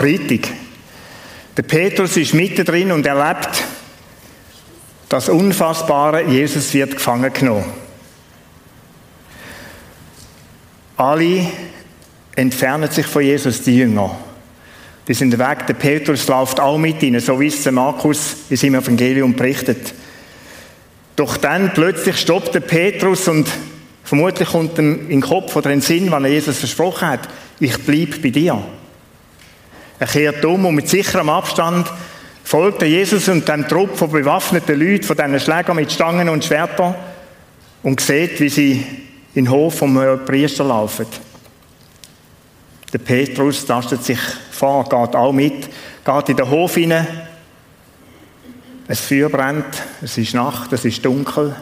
Karfreitag. Der Petrus ist mittendrin und erlebt das Unfassbare, Jesus wird gefangen genommen. Alle entfernen sich von Jesus, die Jünger. Die sind weg, der Petrus läuft auch mit ihnen, so wie es Markus in seinem Evangelium berichtet. Doch dann plötzlich stoppt der Petrus und vermutlich kommt ihm in den Kopf oder in den Sinn, wann er Jesus versprochen hat, ich bleibe bei dir. Er kehrt um und mit sicherem Abstand folgt er Jesus und dem Trupp von bewaffneten Leuten, von diesen Schlägern mit Stangen und Schwertern und sieht, wie sie in den Hof vom Priester laufen. Der Petrus tastet sich vor, geht auch mit, geht in den Hof hinein. Ein Feuer brennt, es ist Nacht, es ist dunkel.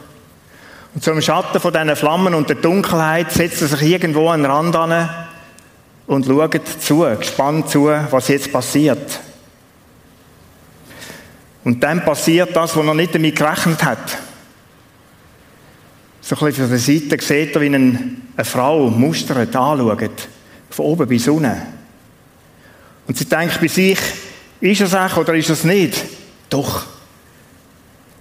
Und zum Schatten von diesen Flammen und der Dunkelheit setzt er sich irgendwo an den Rand an und schaut zu, gespannt zu, was jetzt passiert. Und dann passiert das, was er nicht damit gerechnet hat. So ein bisschen von der Seite sieht er, wie eine, eine Frau mustert, anschaut. Von oben bis unten. Und sie denkt bei sich, ist es echt oder ist es nicht? Doch.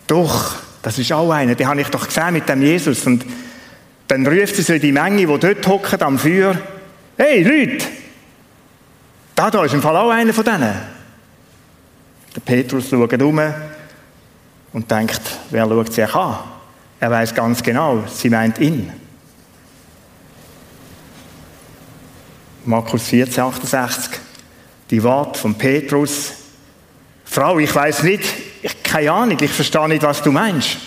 Doch. Das ist auch einer. Den habe ich doch gesehen mit dem Jesus. Und dann ruft sie so die Menge, die dort hocken am Feuer. Hey, Leute! Da, da ist im Fall auch einer von denen. Der Petrus schaut um und denkt, wer schaut sich an? Er weiß ganz genau, sie meint ihn. Markus 14, 68. Die Worte von Petrus. Frau, ich weiß nicht, ich, keine Ahnung, ich verstehe nicht, was du meinst.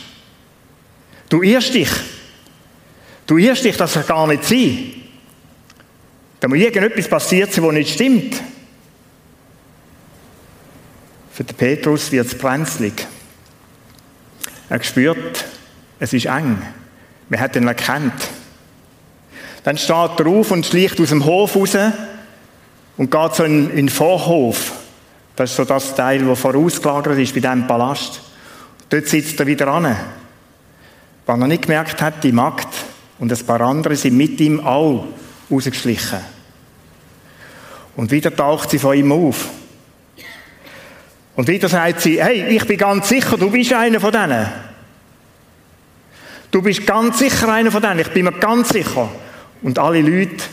Du irrst dich. Du irrst dich, dass er gar nicht sein. Da muss irgendetwas passiert sein, was nicht stimmt. Für den Petrus wird es brenzlig. Er spürt, es ist eng. Man hat ihn erkannt. Dann steht er auf und schleicht aus dem Hof raus und geht so in, in den Vorhof. Das ist so das Teil, das vorausgelagert ist bei diesem Palast. Dort sitzt er wieder an. Was er nicht gemerkt hat, die Magd und ein paar andere sind mit ihm auch rausgeschlichen. Und wieder taucht sie von ihm auf. Und wieder sagt sie, hey, ich bin ganz sicher, du bist einer von denen. Du bist ganz sicher einer von denen, ich bin mir ganz sicher. Und alle Leute,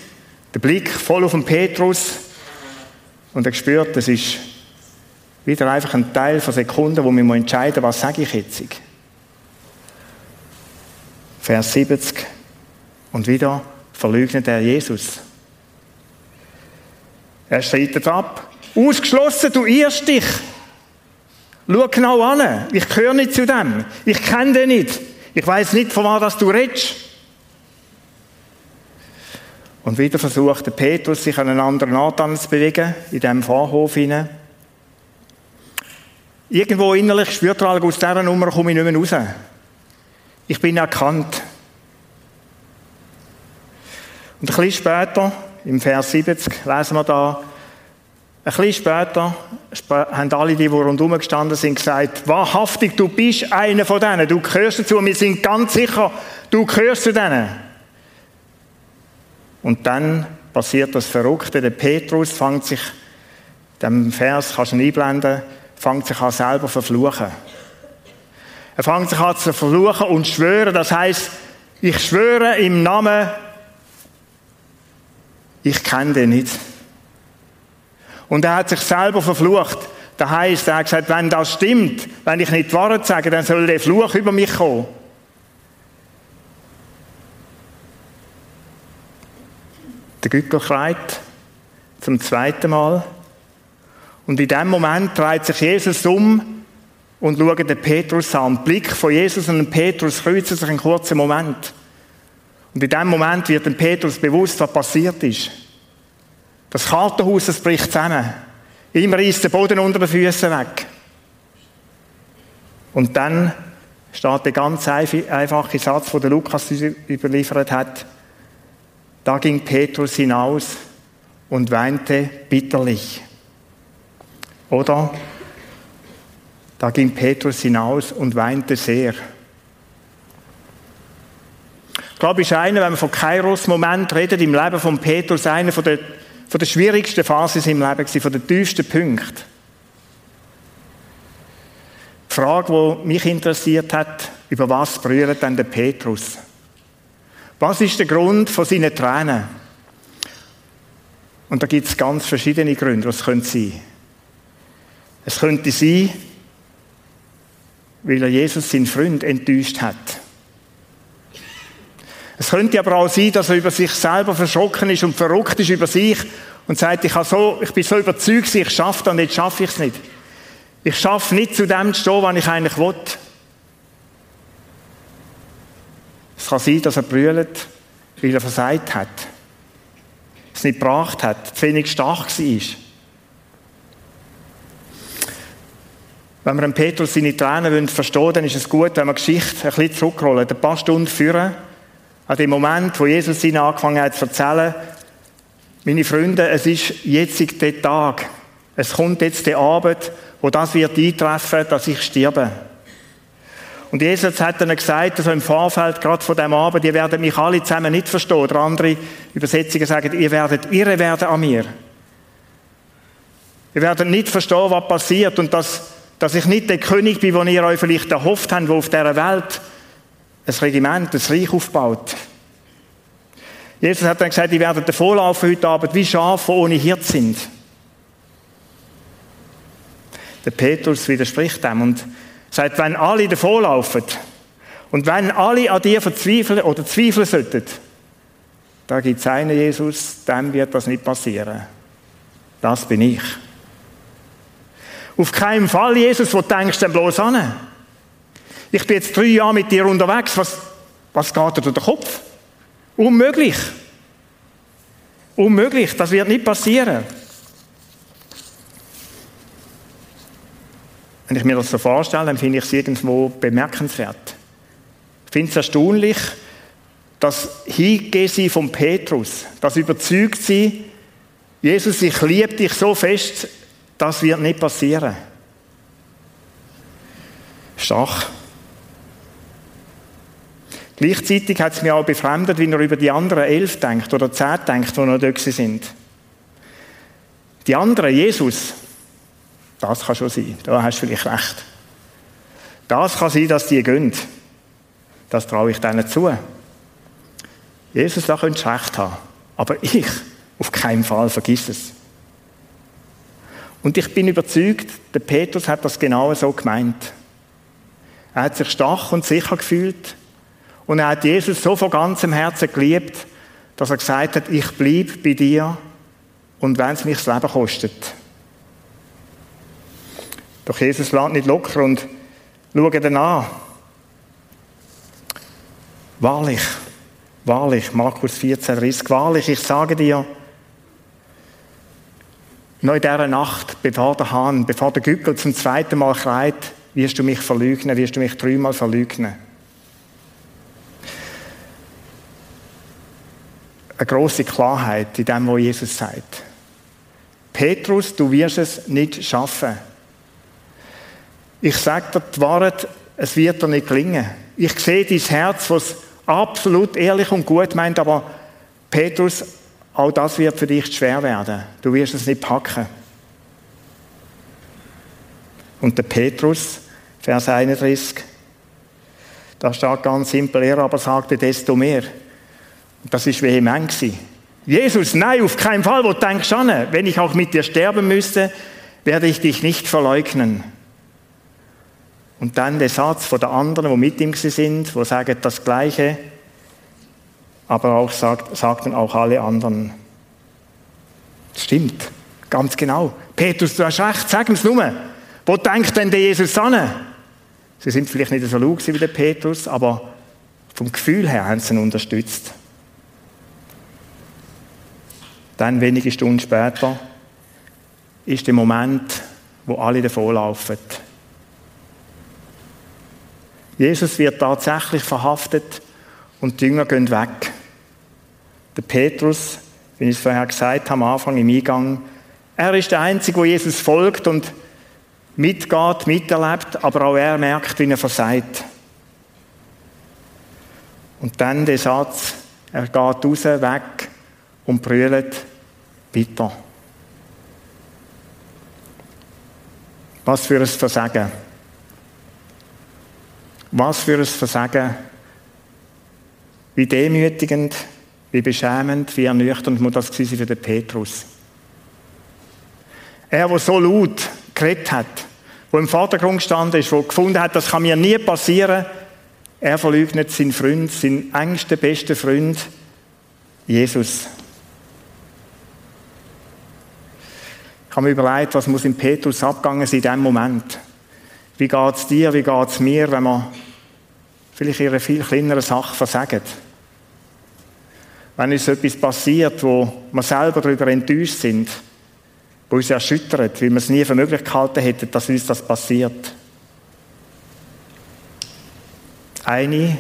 der Blick voll auf den Petrus und er spürt, das ist wieder einfach ein Teil von Sekunden, wo wir entscheiden was sage ich jetzt. Vers 70. Und wieder verleugnet er Jesus. Er streitet ab. Ausgeschlossen, du irrst dich. Schau genau an. Ich gehöre nicht zu dem. Ich kenne den nicht. Ich weiß nicht, von was du redest. Und wieder versucht der Petrus, sich an einen anderen Ort zu bewegen, in diesem Vorhof hinein. Irgendwo innerlich spürt er, aus dieser Nummer komme ich nicht mehr raus. Ich bin erkannt. Und ein bisschen später, im Vers 70, lesen wir da, ein bisschen später haben alle, die, die rundherum gestanden sind, gesagt, wahrhaftig, du bist einer von denen, du gehörst dazu, wir sind ganz sicher, du gehörst zu denen. Und dann passiert das Verrückte, der Petrus fängt sich, dem Vers kannst du einblenden, fängt sich an selber zu verfluchen. Er fängt sich an zu verfluchen und schwören, das heißt, ich schwöre im Namen, ich kenne den nicht. Und er hat sich selber verflucht. Das heisst, er hat gesagt, wenn das stimmt, wenn ich nicht die Wahrheit sage, dann soll der Fluch über mich kommen. Der Gückel schreit zum zweiten Mal. Und in dem Moment dreht sich Jesus um und schaut den Petrus an. Der Blick von Jesus und Petrus kreuzen sich einen kurzen Moment. Und in dem Moment wird dem Petrus bewusst, was passiert ist. Das Kartenhaus, das bricht zusammen. Ihm reißt der Boden unter den Füßen weg. Und dann steht der ganz einfache Satz, den Lukas überliefert hat. Da ging Petrus hinaus und weinte bitterlich. Oder da ging Petrus hinaus und weinte sehr. Ich glaube, ist einer, wenn man von Kairos-Moment redet, im Leben von Petrus, einer von den von der schwierigsten Phase in seinem Leben, gewesen, von den tiefsten Punkten. Die Frage, die mich interessiert hat, über was brüllt denn der Petrus? Was ist der Grund von seinen Tränen? Und da gibt es ganz verschiedene Gründe, was könnte sein. Es könnte sein, weil er Jesus, seinen Freund, enttäuscht hat. Es könnte aber auch sein, dass er über sich selber verschrocken ist und verrückt ist über sich und sagt, ich, so, ich bin so überzeugt, ich schaffe das und jetzt schaffe ich es nicht. Ich schaffe nicht zu dem zu stehen, was ich eigentlich will. Es kann sein, dass er brüllt, weil er versagt hat. Es nicht gebracht hat, zu wenig stark war. Wenn wir Petrus seine Tränen verstehen wollen, dann ist es gut, wenn wir die Geschichte ein bisschen zurückrollen, ein paar Stunden führen, an dem Moment, wo Jesus ihnen angefangen hat zu erzählen, meine Freunde, es ist jetzt der Tag, es kommt jetzt der Abend, wo das wird eintreffen, dass ich sterbe. Und Jesus hat dann gesagt, also im Vorfeld, gerade von dem Abend, ihr werdet mich alle zusammen nicht verstehen. Oder andere Übersetzungen sagen, ihr werdet irre werden an mir. Ihr werdet nicht verstehen, was passiert und dass, dass ich nicht der König bin, den ihr euch vielleicht erhofft habt, der auf dieser Welt ein Regiment, ein Reich aufbaut. Jesus hat dann gesagt, ihr werdet davonlaufen heute Abend wie Schafe, die ohne Hirt sind. Der Petrus widerspricht dem und sagt, wenn alle davonlaufen und wenn alle an dir verzweifeln oder zweifeln sollten, da gibt es einen Jesus, dem wird das nicht passieren. Das bin ich. Auf keinen Fall, Jesus, wo denkst du denn bloß an? Ich bin jetzt drei Jahre mit dir unterwegs, was, was geht dir durch den Kopf? Unmöglich. Unmöglich, das wird nicht passieren. Wenn ich mir das so vorstelle, dann finde ich es irgendwo bemerkenswert. Ich finde es erstaunlich, das Hingehen von Petrus, das überzeugt sie, Jesus, ich liebe dich so fest, das wird nicht passieren. Stach. Gleichzeitig hat es mich auch befremdet, wie er über die anderen elf denkt oder zehn denkt, die noch da sind. Die anderen, Jesus, das kann schon sein. Da hast du vielleicht recht. Das kann sein, dass die gehen. Das traue ich denen zu. Jesus, da könntest du recht haben. Aber ich, auf keinen Fall, vergiss es. Und ich bin überzeugt, der Petrus hat das genau so gemeint. Er hat sich stark und sicher gefühlt und er hat Jesus so von ganzem Herzen geliebt, dass er gesagt hat, ich bleibe bei dir und wenn es mich das Leben kostet. Doch Jesus lässt nicht locker und schaut ihn an. Wahrlich, wahrlich, Markus 14, 30, wahrlich, ich sage dir, noch in dieser Nacht, bevor der Hahn, bevor der Gückel zum zweiten Mal schreit, wirst du mich verlügnen, wirst du mich dreimal verlügnen. Eine große Klarheit in dem, was Jesus sagt. Petrus, du wirst es nicht schaffen. Ich sage dir die Wahrheit, es wird dir nicht gelingen. Ich sehe dein Herz, was absolut ehrlich und gut meint, aber Petrus, auch das wird für dich schwer werden. Du wirst es nicht packen. Und der Petrus, Vers 31, da steht ganz simpel, er aber sagte desto mehr. Das ist vehement. Jesus, nein, auf keinen Fall, wo denkst du an? Wenn ich auch mit dir sterben müsste, werde ich dich nicht verleugnen. Und dann der Satz von der anderen, die mit ihm sind, wo sagen das Gleiche, aber auch sagt, sagten auch alle anderen. Das stimmt, ganz genau. Petrus, du hast recht, sag es nur. Wo denkt denn der Jesus an? Sie sind vielleicht nicht so laut wie der Petrus, aber vom Gefühl her haben sie ihn unterstützt. Dann, wenige Stunden später, ist der Moment, wo alle davonlaufen. Jesus wird tatsächlich verhaftet und die Jünger gehen weg. Der Petrus, wie ich es vorher gesagt habe, am Anfang im Eingang, er ist der Einzige, wo Jesus folgt und mitgeht, miterlebt, aber auch er merkt, wie er versagt. Und dann der Satz, er geht raus, weg und brüllt, weiter. Was für ein Versagen. Was für ein Versagen. Wie demütigend, wie beschämend, wie ernüchternd muss das gewesen für den Petrus. Er, der so laut geredet hat, der im Vordergrund gestanden ist, der gefunden hat, das kann mir nie passieren, er verleugnet seinen Freund, seinen engsten, besten Freund, Jesus. Habe mir überlegt, was muss in Petrus abgegangen sein in diesem Moment. Wie geht es dir, wie geht es mir, wenn wir vielleicht in einer viel kleineren Sache versagen? Wenn uns etwas passiert, wo wir selber darüber enttäuscht sind, wo uns erschüttert, weil wir es nie für möglich gehalten hätten, dass uns das passiert. Eine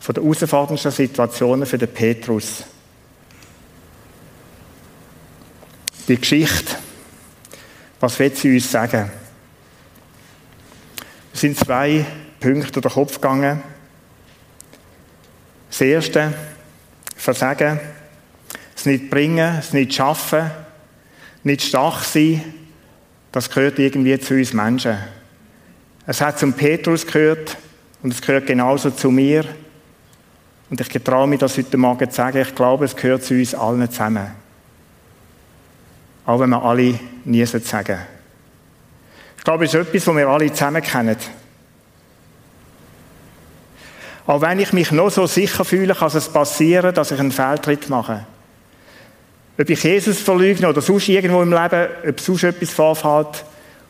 von der herausforderndsten Situationen für den Petrus. Die Geschichte, was will sie uns sagen? Es sind zwei Punkte durch den Kopf gegangen. Das erste, Versagen, es nicht bringen, es nicht schaffen, nicht stark sein, das gehört irgendwie zu uns Menschen. Es hat zum Petrus gehört und es gehört genauso zu mir. Und ich getraue mich, das heute Morgen zu sagen, ich glaube, es gehört zu uns allen zusammen. Auch wenn wir alle nie sagen Ich glaube, es ist etwas, was wir alle zusammen kennen. Auch wenn ich mich noch so sicher fühle, kann es passieren, dass ich einen Fehltritt mache. Ob ich Jesus verleugne oder sonst irgendwo im Leben, ob sonst etwas vorfällt,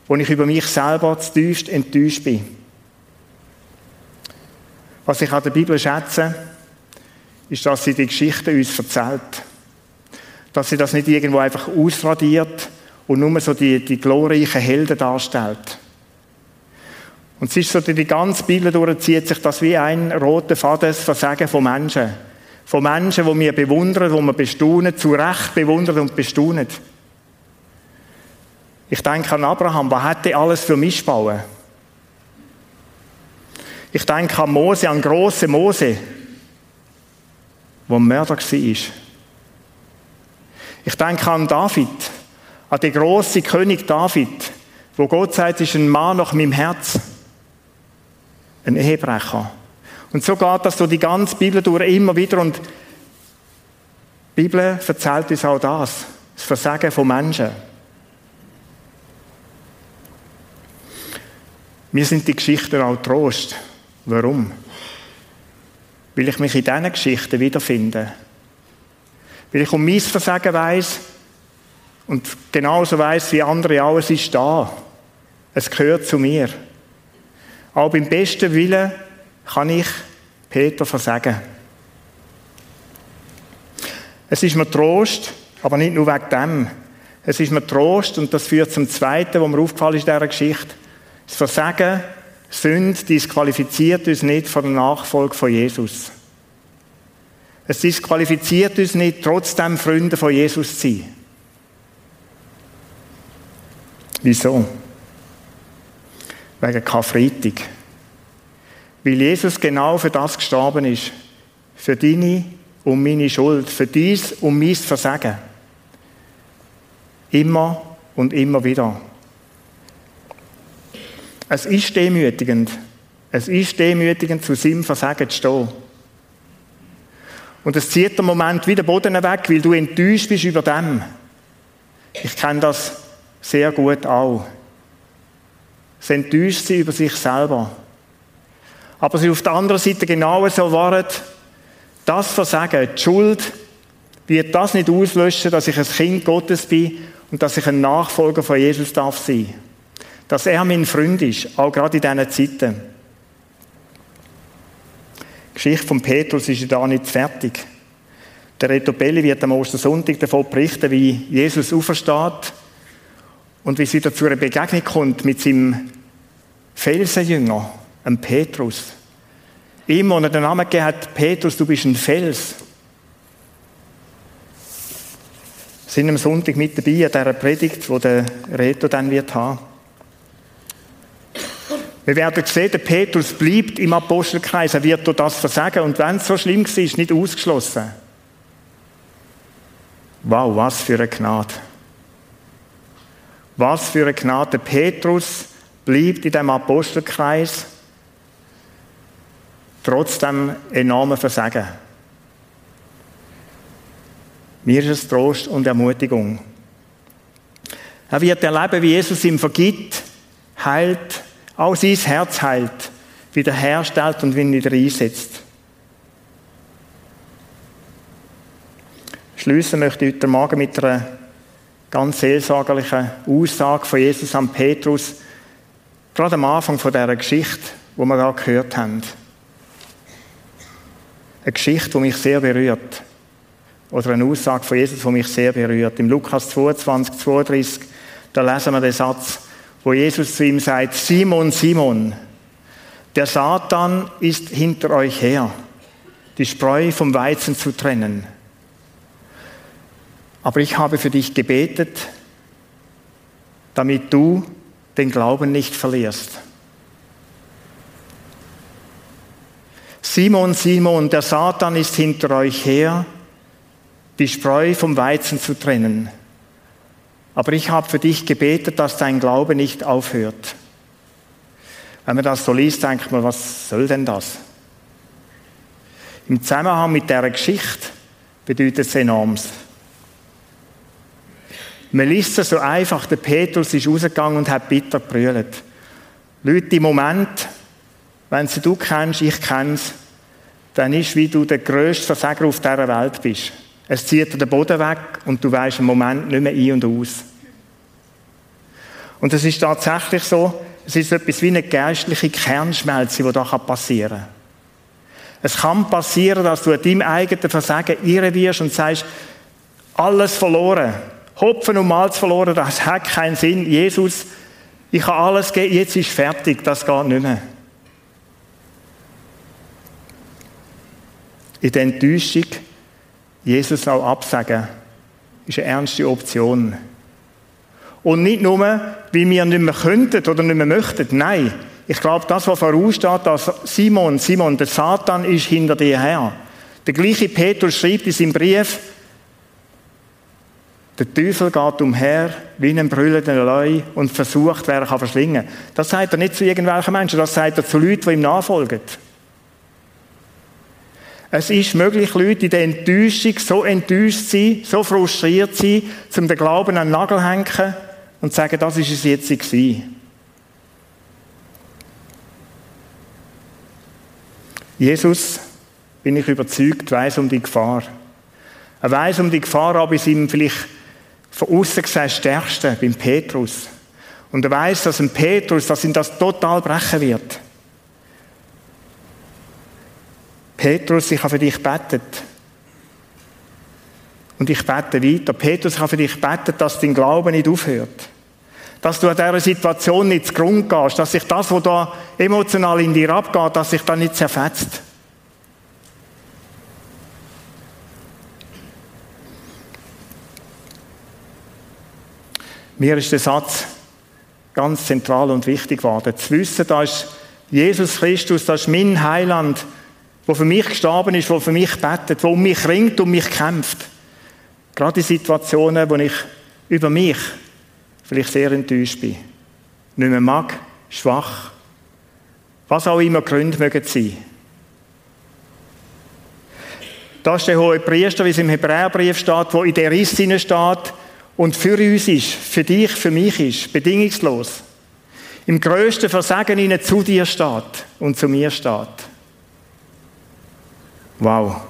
wo ich über mich selber zu tiefst enttäuscht bin. Was ich an der Bibel schätze, ist, dass sie die Geschichte uns erzählt. Dass sie das nicht irgendwo einfach ausradiert und nur so die, die glorreichen Helden darstellt. Und es ist so, die ganze Bibel durchzieht sich das wie ein roter Faden, das Versagen von Menschen. Von Menschen, die wir bewundern, die wir bestaunen, zu Recht bewundern und bestaunen. Ich denke an Abraham, was er alles für mich bauen? Ich denke an Mose, an große Mose, wo Mörder war. Ich denke an David, an den großen König David, wo Gott sagt, ist ein Mann nach meinem Herz ein Ehebrecher. Und so geht das durch die ganze Bibel durch immer wieder und die Bibel erzählt uns auch das, das Versagen von Menschen. Mir sind die Geschichten auch Trost. Warum? Weil ich mich in diesen Geschichten wiederfinde. Weil ich um mein Versagen weiss und genauso weiss wie andere auch, es ist da. Es gehört zu mir. Auch beim besten Willen kann ich Peter versagen. Es ist mir Trost, aber nicht nur wegen dem. Es ist mir Trost, und das führt zum Zweiten, was mir aufgefallen ist in dieser Geschichte. Das Versagen, Sünde, disqualifiziert uns nicht von der Nachfolge von Jesus. Es disqualifiziert uns nicht, trotzdem Freunde von Jesus zu sein. Wieso? wegen Karfreitag. Weil Jesus genau für das gestorben ist. Für deine und meine Schuld. Für dies und mein Versagen. Immer und immer wieder. Es ist demütigend. Es ist demütigend, zu seinem Versagen zu stehen. Und es zieht den Moment wieder Boden weg, weil du enttäuscht bist über dem. Ich kenne das sehr gut auch. Sie enttäuscht sie über sich selber. Aber sie auf der anderen Seite genauso waren, das Versagen, die Schuld, wird das nicht auslöschen, dass ich ein Kind Gottes bin und dass ich ein Nachfolger von Jesus darf sein. Dass er mein Freund ist, auch gerade in diesen Zeiten. Die Geschichte von Petrus ist ja da nicht fertig. Der Reto Belli wird am Ostersonntag davon berichten, wie Jesus aufersteht und wie es wieder zu einer Begegnung kommt mit seinem Felsenjünger, einem Petrus. Ihm, wo er den Namen gegeben hat, Petrus, du bist ein Fels. Wir sind am Sonntag mit dabei an dieser Predigt, wo der Reto dann wird haben. Wir werden sehen, der Petrus bleibt im Apostelkreis, er wird durch das versagen und wenn es so schlimm war, ist nicht ausgeschlossen. Wow, was für eine Gnade. Was für eine Gnade. Petrus bleibt in dem Apostelkreis trotzdem enormen Versagen. Mir ist es Trost und Ermutigung. Er wird erleben, wie Jesus ihm vergibt, heilt, auch sein Herz heilt, wiederherstellt und wieder einsetzt. Schließen möchte ich heute Morgen mit einer ganz seelsorgerlichen Aussage von Jesus an Petrus, gerade am Anfang dieser Geschichte, wo wir gerade gehört haben. Eine Geschichte, die mich sehr berührt. Oder eine Aussage von Jesus, die mich sehr berührt. Im Lukas 22, 32, da lesen wir den Satz, wo Jesus zu ihm sagt, Simon, Simon, der Satan ist hinter euch her, die Spreu vom Weizen zu trennen. Aber ich habe für dich gebetet, damit du den Glauben nicht verlierst. Simon, Simon, der Satan ist hinter euch her, die Spreu vom Weizen zu trennen. Aber ich habe für dich gebetet, dass dein Glaube nicht aufhört. Wenn man das so liest, denkt man, was soll denn das? Im Zusammenhang mit der Geschichte bedeutet es enormes. Man liest es so einfach, der Petrus ist rausgegangen und hat bitter gebrüllt. Leute, im Moment, wenn sie du kennst, ich kenn's, dann ist, wie du der grösste Versager auf dieser Welt bist. Es zieht den Boden weg und du weißt im Moment nicht mehr ein und aus. Und es ist tatsächlich so, es ist etwas wie eine geistliche Kernschmelze, die da passieren kann. Es kann passieren, dass du deinem eigenen Versagen irre wirst und sagst, alles verloren. Hopfen und Malz verloren, das hat keinen Sinn. Jesus, ich habe alles gegeben, jetzt ist fertig, das geht nicht mehr. In der Enttäuschung Jesus auch absagen, ist eine ernste Option. Und nicht nur, weil wir nicht mehr könnten oder nicht mehr möchten. Nein, ich glaube, das, was voraussteht, dass Simon, Simon, der Satan ist hinter dir her. Der gleiche Petrus schreibt in seinem Brief, der Teufel geht umher wie ein brüllender Leu und versucht, wer er kann verschlingen. Das sagt er nicht zu irgendwelchen Menschen, das sagt er zu Leuten, die ihm nachfolgen. Es ist möglich, Leute in der Enttäuschung so enttäuscht sein, so frustriert sein, zum den Glauben an den Nagel hängen und sagen, das ist es jetzt gewesen. Jesus, bin ich überzeugt, weiß um die Gefahr. Er weiß um die Gefahr, aber ist ihm vielleicht von außen gesehen Stärkste beim Petrus. Und er weiß, dass ein Petrus, dass ihn das total brechen wird. Petrus, ich habe für dich betet. Und ich bete weiter. Petrus, ich habe für dich betet, dass dein Glaube nicht aufhört. Dass du an dieser Situation nicht zu Grund gehst. Dass sich das, was da emotional in dir abgeht, dass sich da nicht zerfetzt. Mir ist der Satz ganz zentral und wichtig geworden. Zu wissen, da ist Jesus Christus, das ist mein Heiland, der für mich gestorben ist, der für mich betet, der um mich ringt und mich kämpft. Gerade in Situationen, wo ich über mich vielleicht sehr enttäuscht bin, nicht mehr mag, schwach, was auch immer Gründe mögen sein. Da ist der hohe Priester, wie es im Hebräerbrief steht, wo in der Riss steht, und für uns ist, für dich, für mich ist, bedingungslos. Im größten Versagen ihnen zu dir steht und zu mir steht. Wow.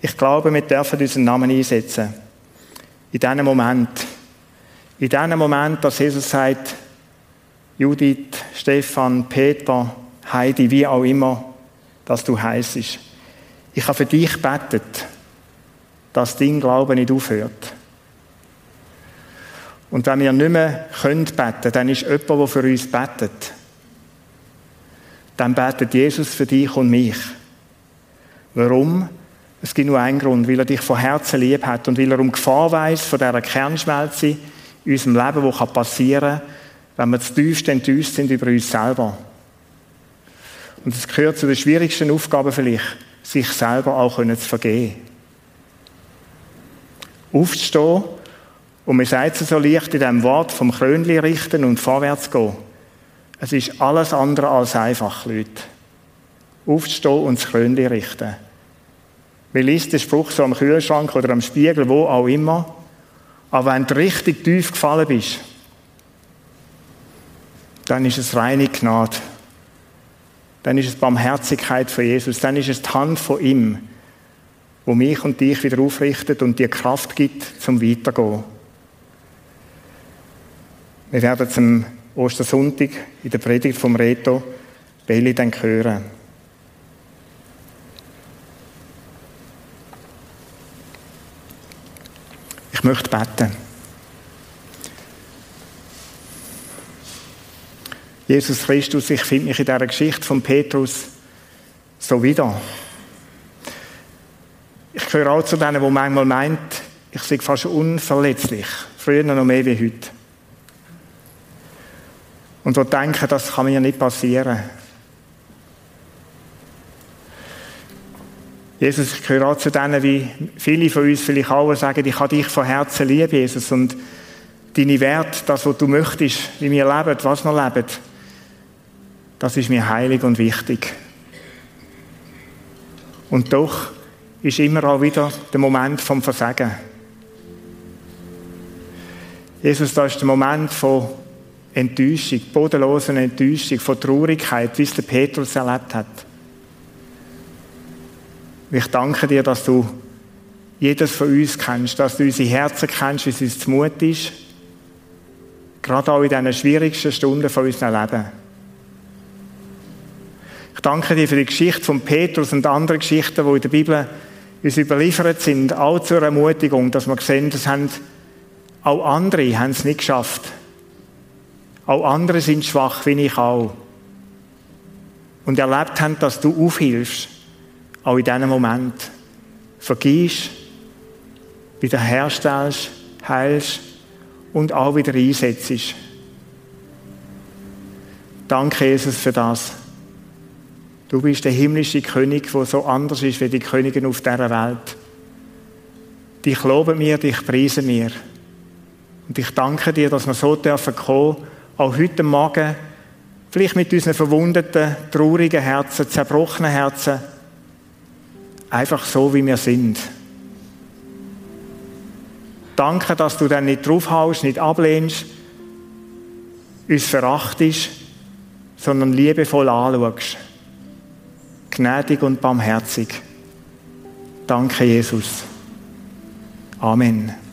Ich glaube, wir dürfen unseren Namen einsetzen. In diesem Moment. In diesem Moment, dass Jesus sagt, Judith, Stefan, Peter, Heidi, wie auch immer, dass du heißt. Ich habe für dich betet dass dein Glaube nicht aufhört. Und wenn wir nicht mehr können beten, dann ist jemand, der für uns betet. Dann betet Jesus für dich und mich. Warum? Es gibt nur einen Grund, weil er dich von Herzen lieb hat und weil er um Gefahr weiß von dieser Kernschmelze in unserem Leben, die passieren kann, wenn wir zu tiefst enttäuscht sind über uns selber. Und es gehört zu den schwierigsten Aufgaben vielleicht, sich selber auch zu vergeben. aufzustehen. Und man sagt es so leicht in dem Wort vom Krönli richten und vorwärts gehen. Es ist alles andere als einfach, Leute. Aufzustehen und das Krönli richten. Man liest den Spruch so am Kühlschrank oder am Spiegel, wo auch immer. Aber wenn du richtig tief gefallen bist, dann ist es reine Gnade. Dann ist es Barmherzigkeit von Jesus. Dann ist es die Hand von ihm, wo mich und dich wieder aufrichtet und dir Kraft gibt zum Weitergehen. Wir werden zum Ostersonntag in der Predigt vom Reto Belli dann hören. Ich möchte beten. Jesus Christus, ich finde mich in dieser Geschichte von Petrus so wieder. Ich gehöre auch zu denen, die manchmal meint, ich sei fast unverletzlich. Früher noch mehr wie heute. Und die denken, das kann mir nicht passieren. Jesus, ich gehöre auch zu denen, wie viele von uns vielleicht auch sagen, ich habe dich von Herzen lieb, Jesus, und deine Werte, das, was du möchtest, wie wir leben, was wir leben, das ist mir heilig und wichtig. Und doch ist immer auch wieder der Moment vom Versagen. Jesus, da ist der Moment von Enttäuschung, bodenlosen Enttäuschung, von Traurigkeit, wie es der Petrus erlebt hat. Ich danke dir, dass du jedes von uns kennst, dass du unsere Herzen kennst, wie es uns zumut ist. Gerade auch in diesen schwierigsten Stunden von unserem Leben. Ich danke dir für die Geschichte von Petrus und andere Geschichten, die in der Bibel uns überliefert sind, auch zur Ermutigung, dass wir sehen, das haben auch andere haben es nicht geschafft. Auch andere sind schwach, wie ich auch. Und erlebt haben, dass du aufhilfst, auch in diesem Moment. Vergehst, wiederherstellst, heilst und auch wieder einsetzt. Danke, Jesus, für das. Du bist der himmlische König, der so anders ist wie die Königin auf dieser Welt. Dich loben wir, dich preisen wir. Und ich danke dir, dass wir so dürfen kommen, auch heute Morgen, vielleicht mit unseren verwundeten, traurigen Herzen, zerbrochenen Herzen, einfach so, wie wir sind. Danke, dass du dann nicht draufhaust, nicht ablehnst, uns verachtest, sondern liebevoll anschaust gnädig und barmherzig. Danke, Jesus. Amen.